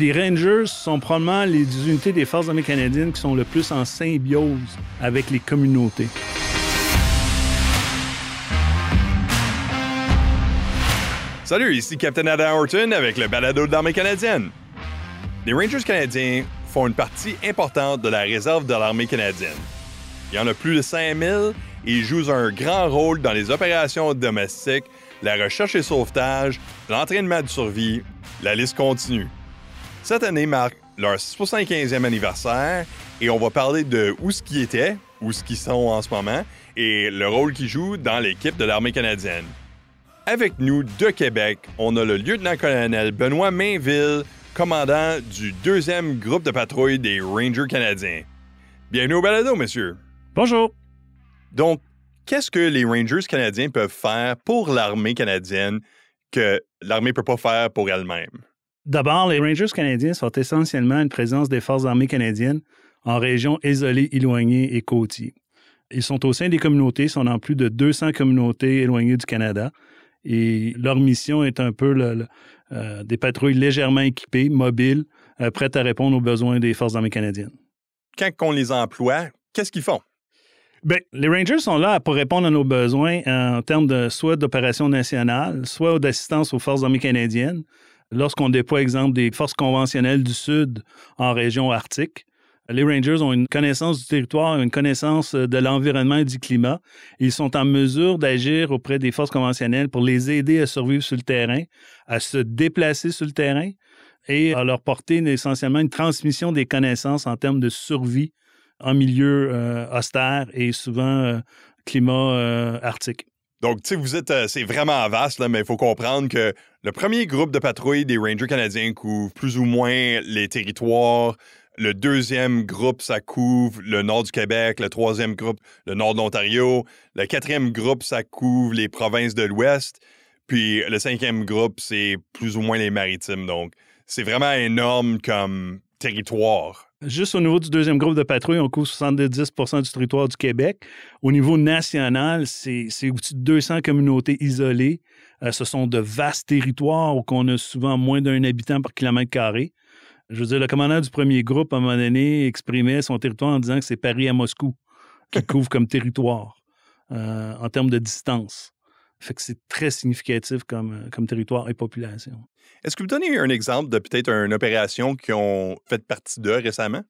Les Rangers sont probablement les unités des Forces armées canadiennes qui sont le plus en symbiose avec les communautés. Salut, ici Captain Adam Horton avec le balado de l'armée canadienne. Les Rangers canadiens font une partie importante de la réserve de l'armée canadienne. Il y en a plus de 5000 et ils jouent un grand rôle dans les opérations domestiques, la recherche et sauvetage, l'entraînement de survie, la liste continue. Cette année marque leur 75e anniversaire et on va parler de où ce qui était, où ce qu'ils sont en ce moment et le rôle qu'ils jouent dans l'équipe de l'armée canadienne. Avec nous de Québec, on a le lieutenant-colonel Benoît Mainville, commandant du deuxième groupe de patrouille des Rangers canadiens. Bienvenue au balado, monsieur. Bonjour. Donc, qu'est-ce que les Rangers canadiens peuvent faire pour l'armée canadienne que l'armée ne peut pas faire pour elle-même? D'abord, les Rangers canadiens sont essentiellement une présence des forces armées canadiennes en régions isolées, éloignées et côtiers. Ils sont au sein des communautés, sont dans plus de 200 communautés éloignées du Canada. Et leur mission est un peu euh, des patrouilles légèrement équipées, mobiles, euh, prêtes à répondre aux besoins des forces armées canadiennes. Quand on les emploie, qu'est-ce qu'ils font? Bien, les Rangers sont là pour répondre à nos besoins en termes de soit d'opération nationale, soit d'assistance aux forces armées canadiennes. Lorsqu'on déploie, exemple, des forces conventionnelles du Sud en région arctique, les Rangers ont une connaissance du territoire, une connaissance euh, de l'environnement et du climat. Ils sont en mesure d'agir auprès des forces conventionnelles pour les aider à survivre sur le terrain, à se déplacer sur le terrain et à leur porter essentiellement une transmission des connaissances en termes de survie en milieu euh, austère et souvent euh, climat arctique. Donc, tu sais, vous êtes, c'est vraiment vaste, là, mais il faut comprendre que le premier groupe de patrouille des Rangers canadiens couvre plus ou moins les territoires le deuxième groupe, ça couvre le nord du Québec. Le troisième groupe, le nord de l'Ontario. Le quatrième groupe, ça couvre les provinces de l'Ouest. Puis le cinquième groupe, c'est plus ou moins les maritimes. Donc, c'est vraiment énorme comme territoire. Juste au niveau du deuxième groupe de patrouille, on couvre 70% du territoire du Québec. Au niveau national, c'est au-dessus de 200 communautés isolées. Euh, ce sont de vastes territoires où on a souvent moins d'un habitant par kilomètre carré. Je veux dire, le commandant du premier groupe, à un moment donné, exprimait son territoire en disant que c'est Paris à Moscou qui couvre comme territoire euh, en termes de distance. Fait que c'est très significatif comme, euh, comme territoire et population. Est-ce que vous donnez un exemple de peut-être une opération qui ont fait partie d'eux récemment?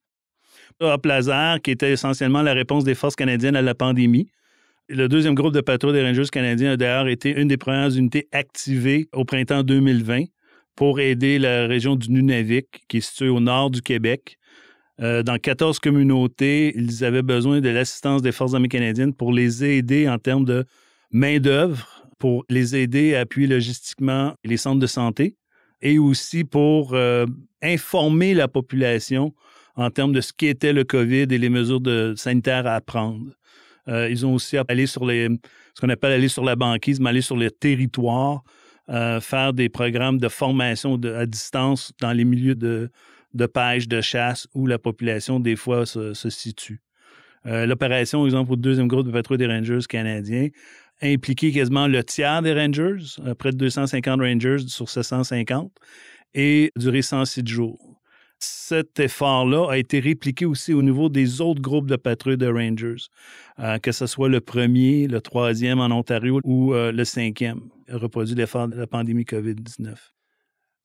Hop Laser, qui était essentiellement la réponse des forces canadiennes à la pandémie. Le deuxième groupe de patrouille des Rangers canadiens a d'ailleurs été une des premières unités activées au printemps 2020 pour aider la région du Nunavik, qui est située au nord du Québec. Euh, dans 14 communautés, ils avaient besoin de l'assistance des Forces armées canadiennes pour les aider en termes de main-d'œuvre, pour les aider à appuyer logistiquement les centres de santé et aussi pour euh, informer la population en termes de ce qu'était le COVID et les mesures de, sanitaires à prendre. Euh, ils ont aussi allé sur les, ce qu'on appelle aller sur la banquise, mais aller sur le territoire euh, faire des programmes de formation à distance dans les milieux de, pêche, de chasse où la population, des fois, se, situe. Euh, l'opération, exemple, au deuxième groupe de patrouille des Rangers canadiens, impliquait quasiment le tiers des Rangers, euh, près de 250 Rangers sur 750, et duré 106 jours cet effort-là a été répliqué aussi au niveau des autres groupes de patrouilles de Rangers, euh, que ce soit le premier, le troisième en Ontario ou euh, le cinquième, reproduit l'effort de la pandémie COVID-19.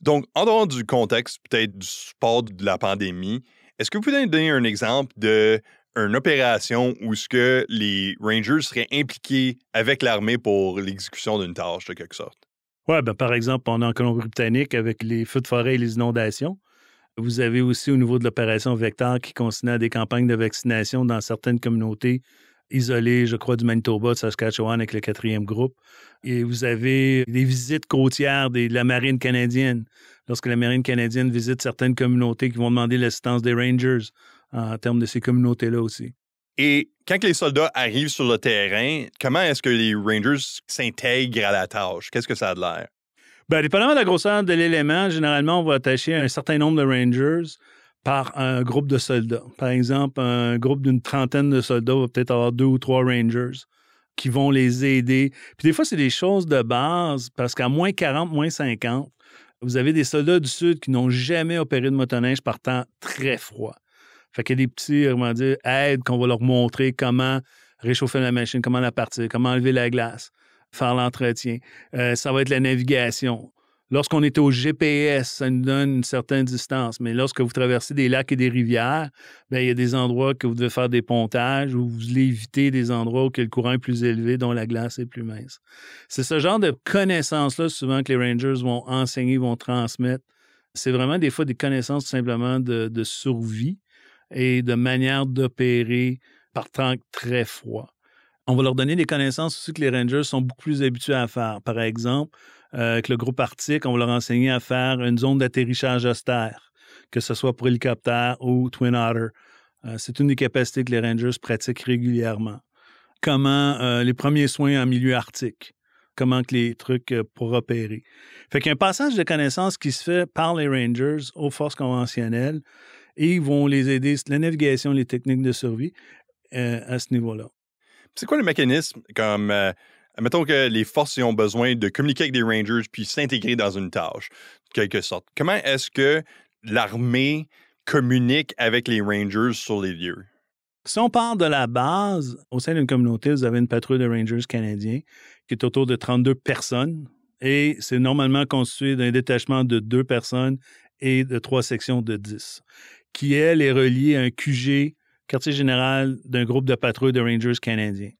Donc, en dehors du contexte peut-être du support de la pandémie, est-ce que vous pouvez donner un exemple de une opération où ce que les Rangers seraient impliqués avec l'armée pour l'exécution d'une tâche de quelque sorte? Oui, ben, par exemple, est en Colombie-Britannique avec les feux de forêt et les inondations. Vous avez aussi au niveau de l'opération Vector qui continue à des campagnes de vaccination dans certaines communautés isolées, je crois, du Manitoba, de Saskatchewan avec le quatrième groupe. Et vous avez des visites côtières de la marine canadienne. Lorsque la marine canadienne visite certaines communautés qui vont demander l'assistance des Rangers en termes de ces communautés-là aussi. Et quand les soldats arrivent sur le terrain, comment est-ce que les Rangers s'intègrent à la tâche? Qu'est-ce que ça a de l'air? Bien, dépendamment de la grosseur de l'élément, généralement, on va attacher un certain nombre de Rangers par un groupe de soldats. Par exemple, un groupe d'une trentaine de soldats va peut-être avoir deux ou trois Rangers qui vont les aider. Puis des fois, c'est des choses de base parce qu'à moins 40, moins 50, Vous avez des soldats du Sud qui n'ont jamais opéré de motoneige par temps très froid. Fait qu'il y a des petits, comment dire, aides qu'on va leur montrer comment réchauffer la machine, comment la partir, comment enlever la glace, faire l'entretien. Euh, ça va être la navigation. Lorsqu'on est au GPS, ça nous donne une certaine distance. Mais lorsque vous traversez des lacs et des rivières, bien, il y a des endroits que vous devez faire des pontages ou vous voulez éviter des endroits où le courant est plus élevé, dont la glace est plus mince. C'est ce genre de connaissances-là, souvent, que les Rangers vont enseigner, vont transmettre. C'est vraiment des fois des connaissances tout simplement de, de survie et de manière d'opérer par temps très froid. On va leur donner des connaissances aussi que les Rangers sont beaucoup plus habitués à faire. Par exemple, euh, avec le groupe Arctique, on va leur enseigner à faire une zone d'atterrissage austère, que ce soit pour hélicoptère ou Twin Otter. Euh, c'est une des capacités que les Rangers pratiquent régulièrement. Comment euh, les premiers soins en milieu arctique, comment que les trucs pour opérer. Fait qu'il un passage de connaissances qui se fait par les Rangers aux forces conventionnelles et ils vont les aider, la navigation, les techniques de survie à ce niveau-là. C'est quoi le mécanisme comme Mettons que les forces ont besoin de communiquer avec des Rangers puis s'intégrer dans une tâche, de quelque sorte. Comment est-ce que l'armée communique avec les Rangers sur les lieux? Si on part de la base, au sein d'une communauté, vous avez une patrouille de Rangers canadiens qui est autour de 32 personnes et c'est normalement constitué d'un détachement de deux personnes et de trois sections de 10, qui, elle, est reliée à un QG, quartier général d'un groupe de patrouilles de Rangers canadiens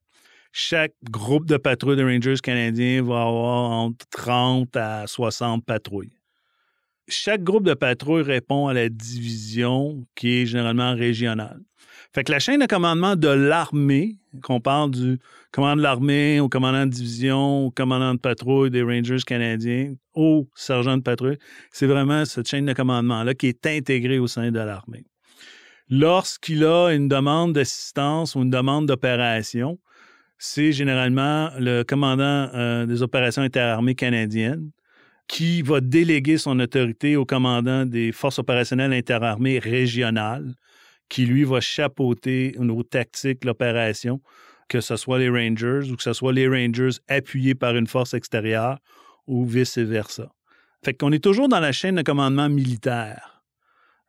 chaque groupe de patrouilles de Rangers canadiens va avoir entre 30 à 60 patrouilles. Chaque groupe de patrouilles répond à la division qui est généralement régionale. Fait que la chaîne de commandement de l'armée, qu'on parle du commandant de l'armée au commandant de division, au commandant de patrouille des Rangers canadiens, au sergent de patrouille, c'est vraiment cette chaîne de commandement-là qui est intégrée au sein de l'armée. Lorsqu'il a une demande d'assistance ou une demande d'opération, c'est généralement le commandant euh, des opérations interarmées canadiennes qui va déléguer son autorité au commandant des forces opérationnelles interarmées régionales, qui lui va chapeauter au niveau tactique l'opération, que ce soit les Rangers ou que ce soit les Rangers appuyés par une force extérieure ou vice-versa. Fait qu'on est toujours dans la chaîne de commandement militaire.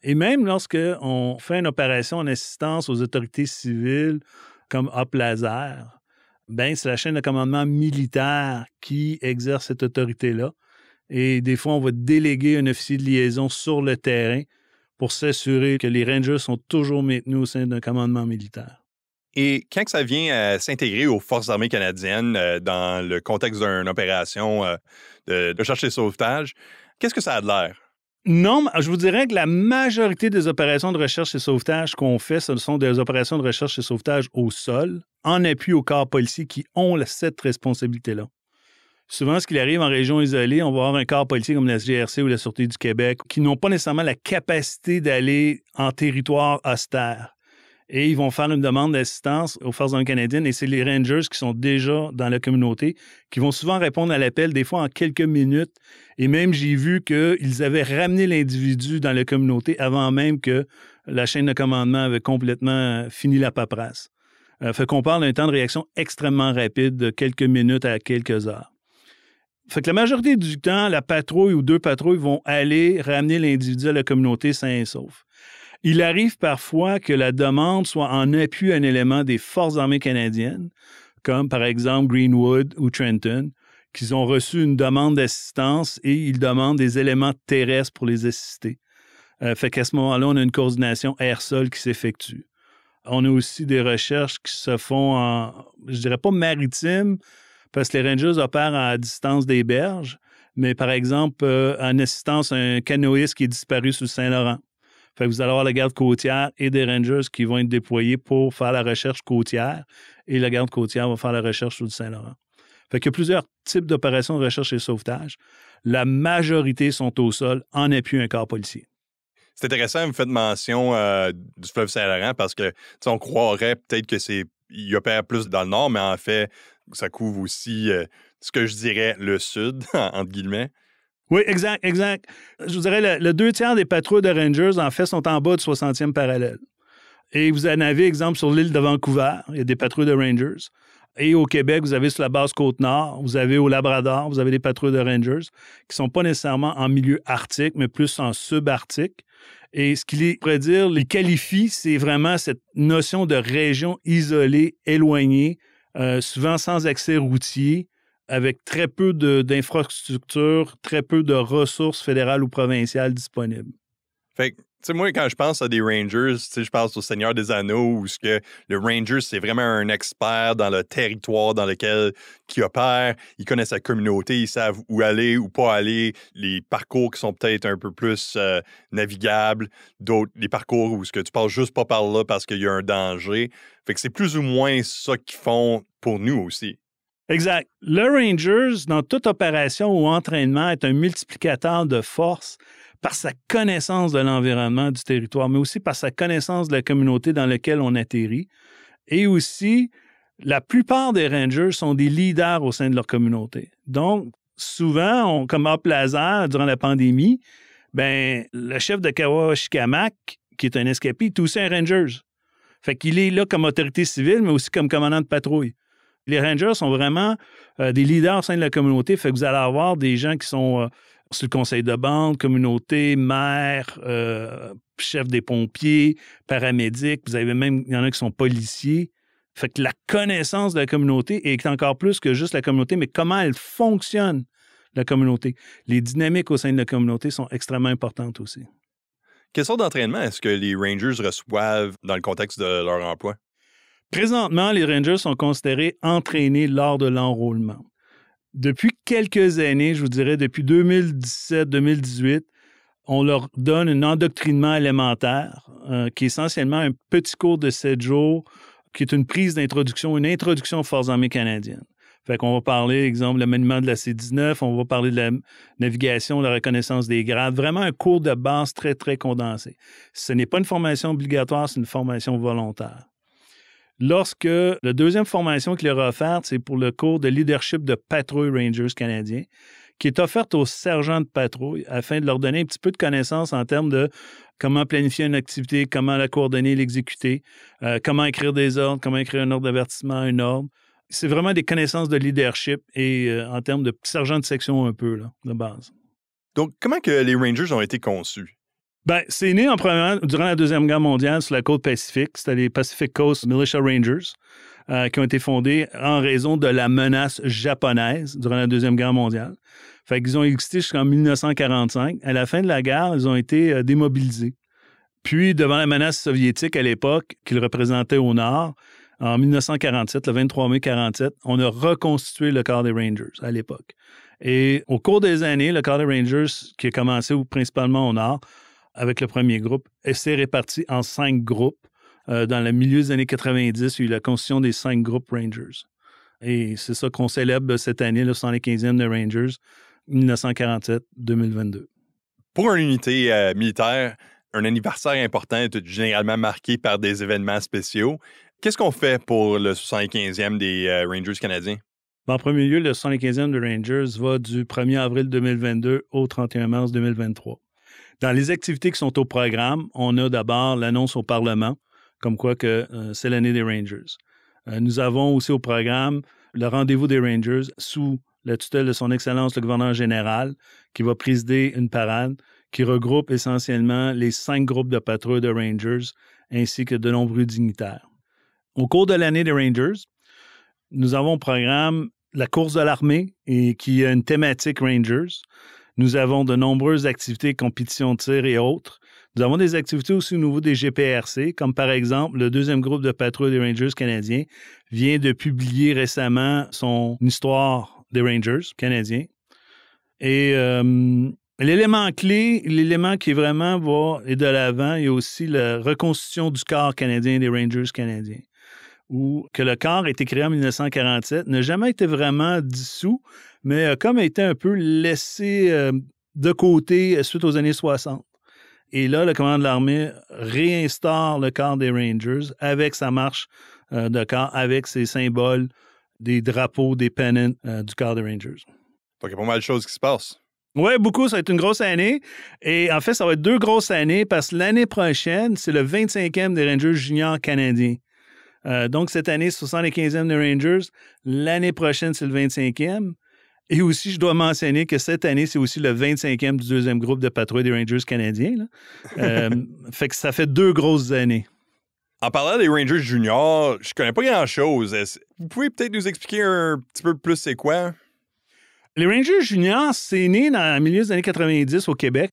Et même lorsqu'on fait une opération en assistance aux autorités civiles comme Hop Laser, ben, c'est la chaîne de commandement militaire qui exerce cette autorité-là. Et des fois, on va déléguer un officier de liaison sur le terrain pour s'assurer que les Rangers sont toujours maintenus au sein d'un commandement militaire. Et quand ça vient s'intégrer aux forces armées canadiennes euh, dans le contexte d'une opération euh, de, de recherche et sauvetage, qu'est-ce que ça a de l'air? Non, je vous dirais que la majorité des opérations de recherche et sauvetage qu'on fait, ce sont des opérations de recherche et sauvetage au sol, en appui aux corps policiers qui ont cette responsabilité-là. Souvent, ce qu'il arrive en région isolée, on va avoir un corps policier comme la SGRC ou la Sûreté du Québec qui n'ont pas nécessairement la capacité d'aller en territoire austère et ils vont faire une demande d'assistance aux forces armées canadiennes et c'est les Rangers qui sont déjà dans la communauté qui vont souvent répondre à l'appel, des fois en quelques minutes. Et même, j'ai vu qu'ils avaient ramené l'individu dans la communauté avant même que la chaîne de commandement avait complètement fini la paperasse. Euh, fait qu'on parle d'un temps de réaction extrêmement rapide de quelques minutes à quelques heures. Fait que la majorité du temps, la patrouille ou deux patrouilles vont aller ramener l'individu à la communauté sain et sauf. Il arrive parfois que la demande soit en appui à un élément des forces armées canadiennes, comme par exemple Greenwood ou Trenton, qui ont reçu une demande d'assistance et ils demandent des éléments terrestres pour les assister. Euh, fait qu'à ce moment-là, on a une coordination air-sol qui s'effectue. On a aussi des recherches qui se font en, je dirais pas maritime, parce que les Rangers opèrent à distance des berges, mais par exemple, euh, en assistance à un canoïste qui est disparu sous Saint-Laurent. Fait que vous allez avoir la garde côtière et des rangers qui vont être déployés pour faire la recherche côtière et la garde côtière va faire la recherche sur le Saint-Laurent. Fait qu'il y a plusieurs types d'opérations de recherche et sauvetage. La majorité sont au sol en appui un corps policier. C'est intéressant, vous faites mention euh, du fleuve Saint-Laurent parce que on croirait peut-être que c'est il opère plus dans le nord, mais en fait, ça couvre aussi euh, ce que je dirais le sud, entre guillemets. Oui, exact, exact. Je vous dirais, le, deux tiers des patrouilles de Rangers, en fait, sont en bas du 60e parallèle. Et vous en avez, exemple, sur l'île de Vancouver, il y a des patrouilles de Rangers. Et au Québec, vous avez sur la base Côte-Nord, vous avez au Labrador, vous avez des patrouilles de Rangers qui sont pas nécessairement en milieu arctique, mais plus en subarctique. Et ce qu'il pourrait dire, les qualifie, c'est vraiment cette notion de région isolée, éloignée, euh, souvent sans accès routier, avec très peu d'infrastructures, très peu de ressources fédérales ou provinciales disponibles. Sais, moi, quand je pense à des Rangers, je pense au Seigneur des Anneaux, où ce que le Ranger, c'est vraiment un expert dans le territoire dans lequel qui opère. Ils connaissent sa communauté, ils savent où aller ou pas aller, les parcours qui sont peut-être un peu plus euh, navigables, d'autres, les parcours où ce que tu passes juste pas par là parce qu'il y a un danger. Fait que c'est plus ou moins ça qu'ils font pour nous aussi. Exact. Le Rangers, dans toute opération ou entraînement, est un multiplicateur de force par sa connaissance de l'environnement du territoire, mais aussi par sa connaissance de la communauté dans laquelle on atterrit. Et aussi, la plupart des rangers sont des leaders au sein de leur communauté. Donc, souvent, comme à Plaza, durant la pandémie, ben, le chef de Kawashikamak, qui est un escapé, est aussi un ranger. Fait qu'il est là comme autorité civile, mais aussi comme commandant de patrouille. Les rangers sont vraiment euh, des leaders au sein de la communauté. Fait que vous allez avoir des gens qui sont euh, sur le conseil de bande, communauté, maire, euh, chef des pompiers, paramédics. Vous avez même, il y en a qui sont policiers. Fait que la connaissance de la communauté est encore plus que juste la communauté, mais comment elle fonctionne, la communauté. Les dynamiques au sein de la communauté sont extrêmement importantes aussi. Quelle sorte d'entraînement est-ce que les Rangers reçoivent dans le contexte de leur emploi? Présentement, les Rangers sont considérés entraînés lors de l'enrôlement depuis quelques années, je vous dirais depuis 2017-2018, on leur donne un endoctrinement élémentaire euh, qui est essentiellement un petit cours de sept jours qui est une prise d'introduction, une introduction aux forces armées canadiennes. Fait qu'on va parler, exemple, le maniement de la C-19, on va parler de la navigation, la reconnaissance des grades, vraiment un cours de base très, très condensé. Ce n'est pas une formation obligatoire, c'est une formation volontaire lorsque la deuxième formation qu'il leur a offerte, c'est pour le cours de leadership de patrouille Rangers canadiens, qui est offerte aux sergents de patrouille afin de leur donner un petit peu de connaissances en termes de comment planifier une activité, comment la coordonner, l'exécuter, euh, comment écrire des ordres, comment écrire un ordre d'avertissement, un ordre. C'est vraiment des connaissances de leadership et euh, en termes de sergent de section un peu, là, de base. Donc, comment que les Rangers ont été conçus? Ben, c'est né en première, durant la Deuxième Guerre mondiale sur la côte Pacifique. C'était les Pacific Coast Militia Rangers euh, qui ont été fondés en raison de la menace japonaise durant la Deuxième Guerre mondiale. Fait qu'ils ont existé jusqu'en 1945. À la fin de la guerre, ils ont été euh, démobilisés. Puis, devant la menace soviétique à l'époque, qu'ils représentaient au nord, en 1947, le 23 mai 1947, on a reconstitué le corps des Rangers à l'époque. Et au cours des années, le corps des Rangers, qui a commencé principalement au nord, avec le premier groupe, et s'est réparti en cinq groupes. Euh, dans le milieu des années 90, il y a eu la constitution des cinq groupes Rangers. Et c'est ça qu'on célèbre cette année, le 115e de Rangers, 1947-2022. Pour une unité euh, militaire, un anniversaire important est généralement marqué par des événements spéciaux. Qu'est-ce qu'on fait pour le 75e des euh, Rangers canadiens? En premier lieu, le 75e de Rangers va du 1er avril 2022 au 31 mars 2023. Dans les activités qui sont au programme, on a d'abord l'annonce au Parlement, comme quoi que euh, c'est l'année des Rangers. Euh, nous avons aussi au programme le rendez-vous des Rangers sous la tutelle de son Excellence le gouverneur général, qui va présider une parade qui regroupe essentiellement les cinq groupes de patrouilles de Rangers ainsi que de nombreux dignitaires. Au cours de l'année des Rangers, nous avons au programme la course de l'armée et qui a une thématique Rangers. Nous avons de nombreuses activités, compétitions de tir et autres. Nous avons des activités aussi au niveau des GPRC, comme par exemple le deuxième groupe de patrouille des Rangers canadiens vient de publier récemment son histoire des Rangers canadiens. Et euh, l'élément clé, l'élément qui vraiment va et de l'avant, il y a aussi la reconstitution du corps canadien des Rangers canadiens où que le corps a été créé en 1947, n'a jamais été vraiment dissous, mais a comme été un peu laissé euh, de côté suite aux années 60. Et là, le commandant de l'armée réinstaure le corps des Rangers avec sa marche euh, de corps, avec ses symboles, des drapeaux, des pennants euh, du corps des Rangers. Donc, il y a pas mal de choses qui se passent. Oui, beaucoup. Ça va être une grosse année. Et en fait, ça va être deux grosses années parce que l'année prochaine, c'est le 25e des Rangers juniors canadiens. Euh, donc, cette année, 75e des Rangers. L'année prochaine, c'est le 25e. Et aussi, je dois mentionner que cette année, c'est aussi le 25e du deuxième groupe de patrouille des Rangers canadiens. Euh, fait que ça fait deux grosses années. En parlant des Rangers juniors, je connais pas grand-chose. Vous pouvez peut-être nous expliquer un petit peu plus c'est quoi? Les Rangers juniors, c'est né dans le milieu des années 90 au Québec.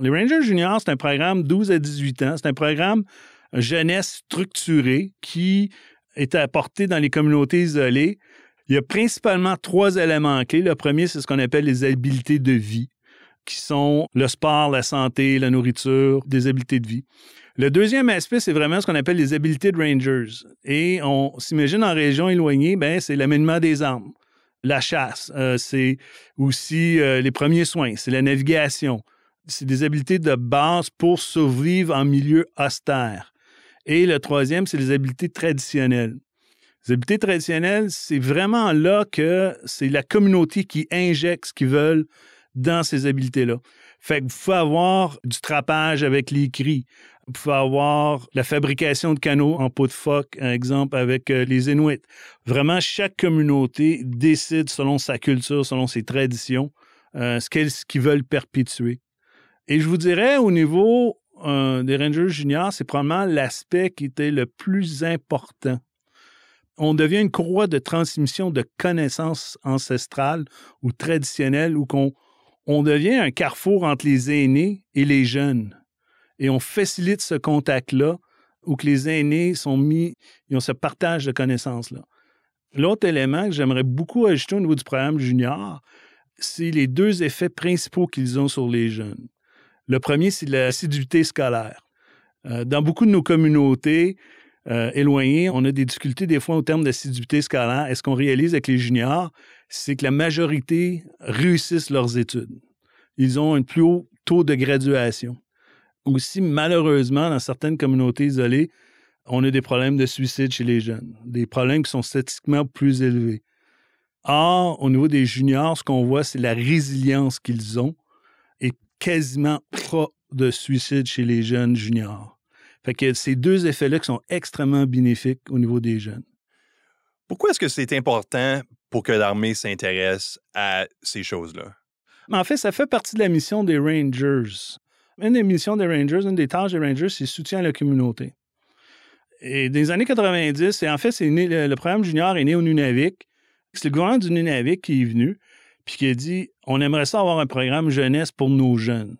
Les Rangers juniors, c'est un programme 12 à 18 ans. C'est un programme jeunesse structuré qui est apporté dans les communautés isolées il y a principalement trois éléments clés. Le premier, c'est ce qu'on appelle les habiletés de vie, qui sont le sport, la santé, la nourriture, des habiletés de vie. Le deuxième aspect, c'est vraiment ce qu'on appelle les habiletés de rangers. Et on s'imagine en région éloignée, ben, c'est l'amènement des armes, la chasse, euh, c'est aussi euh, les premiers soins, c'est la navigation. C'est des habiletés de base pour survivre en milieu austère. Et le troisième, c'est les habiletés traditionnelles. Les habiletés traditionnelles, c'est vraiment là que c'est la communauté qui injecte ce qu'ils veulent dans ces habiletés-là. Fait que vous pouvez avoir du trapage avec les cris. Vous pouvez avoir la fabrication de canaux en peau de phoque, un exemple avec euh, les Inuits. Vraiment, chaque communauté décide selon sa culture, selon ses traditions, euh, ce qu'ils veulent perpétuer. Et je vous dirais, au niveau euh, des Rangers juniors, c'est probablement l'aspect qui était le plus important on devient une courroie de transmission de connaissances ancestrales ou traditionnelles ou qu'on on devient un carrefour entre les aînés et les jeunes. Et on facilite ce contact-là où que les aînés sont mis, ils ont ce partage de connaissances-là. L'autre élément que j'aimerais beaucoup ajouter au niveau du programme junior, c'est les deux effets principaux qu'ils ont sur les jeunes. Le premier, c'est l'assiduité scolaire. Euh, dans beaucoup de nos communautés, euh, éloignés, on a des difficultés des fois au terme d'assiduité scolaire. Est-ce qu'on réalise avec les juniors? C'est que la majorité réussissent leurs études. Ils ont un plus haut taux de graduation. Aussi, malheureusement, dans certaines communautés isolées, on a des problèmes de suicide chez les jeunes, des problèmes qui sont statistiquement plus élevés. Or, au niveau des juniors, ce qu'on voit, c'est la résilience qu'ils ont et quasiment pas de suicide chez les jeunes juniors. Fait que ces deux effets-là qui sont extrêmement bénéfiques au niveau des jeunes. Pourquoi est-ce que c'est important pour que l'armée s'intéresse à ces choses-là? En fait, ça fait partie de la mission des Rangers. Une des missions des Rangers, une des tâches des Rangers, c'est soutien à la communauté. Et les années 90, et en fait, c'est le, programme junior est né au Nunavik. C'est le gouvernement du Nunavik qui est venu puis qui a dit on aimerait ça avoir un programme jeunesse pour nos jeunes.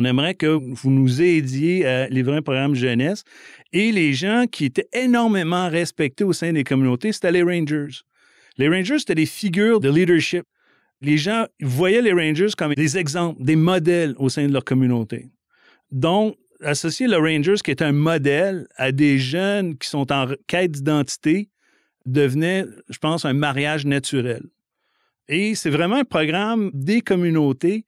On aimerait que vous nous aidiez à livrer un programme jeunesse. Et les gens qui étaient énormément respectés au sein des communautés, c'était les Rangers. Les Rangers, c'était des figures de leadership. Les gens voyaient les Rangers comme des exemples, des modèles au sein de leur communauté. Donc, associer le Rangers, qui est un modèle, à des jeunes qui sont en quête d'identité, devenait, je pense, un mariage naturel. Et c'est vraiment un programme des communautés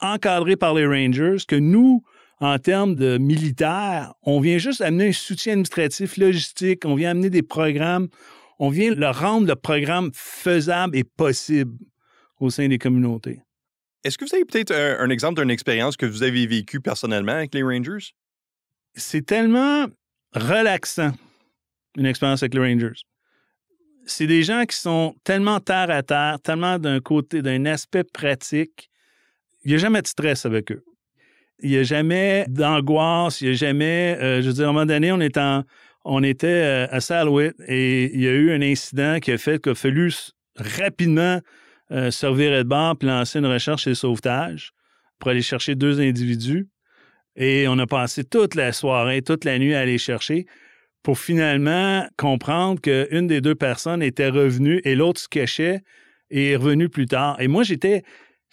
encadré par les Rangers que nous, en termes de militaires, on vient juste amener un soutien administratif, logistique, on vient amener des programmes, on vient leur rendre le programme faisable et possible au sein des communautés. Est-ce que vous avez peut-être un, exemple d'une expérience que vous avez vécue personnellement avec les Rangers? C'est tellement relaxant, une expérience avec les Rangers. C'est des gens qui sont tellement terre à terre, tellement d'un côté, d'un aspect pratique, il n'y a jamais de stress avec eux. Il n'y a jamais d'angoisse, il n'y a jamais. Euh, je veux dire, à un moment donné, on, on était euh, à Salouit et il y a eu un incident qui a fait qu'il a fallu rapidement euh, se revirer de bord puis lancer une recherche et sauvetage pour aller chercher deux individus. Et on a passé toute la soirée, toute la nuit à aller chercher pour finalement comprendre qu'une des deux personnes était revenue et l'autre se cachait et est revenue plus tard. Et moi, j'étais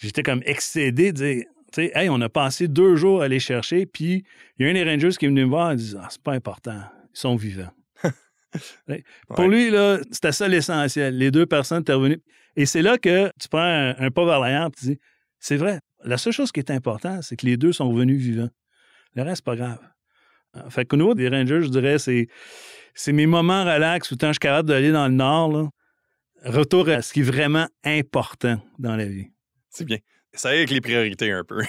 j'étais comme excédé de dire, tu sais, hey, on a passé deux jours à aller chercher, puis il y a un des Rangers qui est venu me voir et dit, ah, c'est pas important, ils sont vivants. Pour lui, là, c'était ça l'essentiel. Les deux personnes étaient revenues. Et c'est là que tu prends un, pas vers l'arrière et tu dis, c'est vrai, la seule chose qui est importante, c'est que les deux sont revenus vivants. Le reste, pas grave. Euh, fait qu'au niveau des Rangers, je dirais, c'est, c'est mes moments relax où tant je suis capable d'aller dans le nord, retour à ce qui est vraiment important dans la vie. C'est bien. Ça avec les priorités un peu.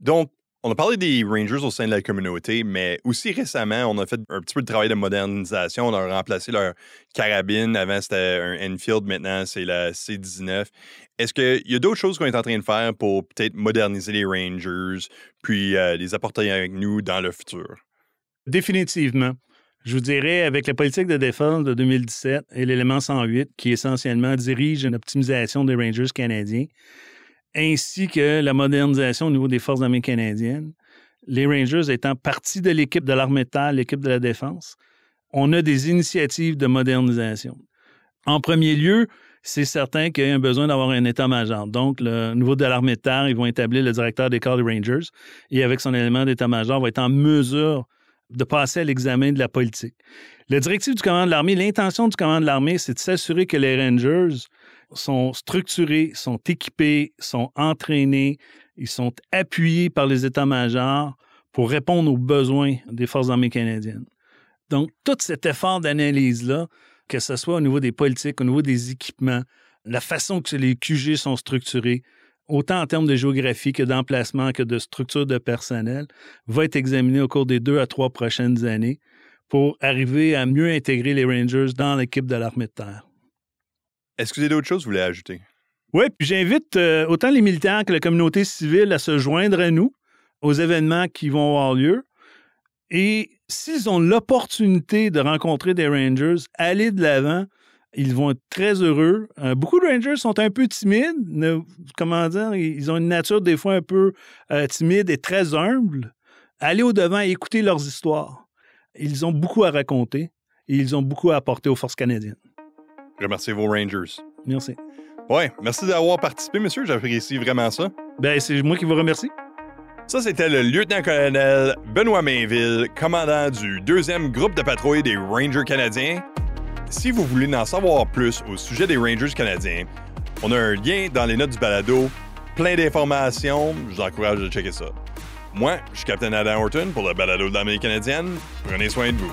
Donc, On a parlé des Rangers au sein de la communauté, mais aussi récemment, on a fait un petit peu de travail de modernisation. On a remplacé leur carabine. Avant, c'était un Enfield. Maintenant, c'est la C-19. Est-ce qu'il y a d'autres choses qu'on est en train de faire pour peut-être moderniser les Rangers, puis euh, les apporter avec nous dans le futur? Définitivement. Je vous dirais, avec la politique de défense de 2017 et l'élément 108, qui essentiellement dirige une optimisation des Rangers canadiens, ainsi que la modernisation au niveau des forces armées canadiennes, les Rangers étant partie de l'équipe de l'armée de terre, l'équipe de la défense, on a des initiatives de modernisation. En premier lieu, c'est certain qu'il y a un besoin d'avoir un état-major. Donc, le niveau de l'armée de terre, ils vont établir le directeur des corps des Rangers et avec son élément d'état-major, va être en mesure de passer à l'examen de la politique. Le directive du commandant de l'armée, l'intention du commandant de l'armée, c'est de s'assurer que les Rangers sont structurés, sont équipés, sont entraînés, ils sont appuyés par les états-majors pour répondre aux besoins des forces armées canadiennes. Donc, tout cet effort d'analyse-là, que ce soit au niveau des politiques, au niveau des équipements, la façon que les QG sont structurés, autant en termes de géographie que d'emplacement que de structure de personnel, va être examiné au cours des deux à trois prochaines années pour arriver à mieux intégrer les Rangers dans l'équipe de l'armée de terre. Est-ce que vous avez d'autres choses que vous voulez ajouter? Oui, puis j'invite euh, autant les militaires que la communauté civile à se joindre à nous aux événements qui vont avoir lieu. Et s'ils ont l'opportunité de rencontrer des Rangers, aller de l'avant, ils vont être très heureux. Euh, beaucoup de Rangers sont un peu timides. comment dire? Ils ont une nature des fois un peu euh, timide et très humble. Allez au-devant et écoutez leurs histoires. Ils ont beaucoup à raconter et ils ont beaucoup à apporter aux forces canadiennes. Remerciez vos Rangers. Merci. Ouais, merci d'avoir participé, monsieur. J'apprécie vraiment ça. Ben, c'est moi qui vous remercie. Ça, c'était le lieutenant-colonel Benoît Mainville, commandant du deuxième groupe de patrouille des Rangers canadiens. Si vous voulez en savoir plus au sujet des Rangers canadiens, on a un lien dans les notes du balado, plein d'informations. Je vous encourage à checker ça. Moi, je suis Captain Adam Horton pour le balado de l'armée canadienne. Prenez soin de vous.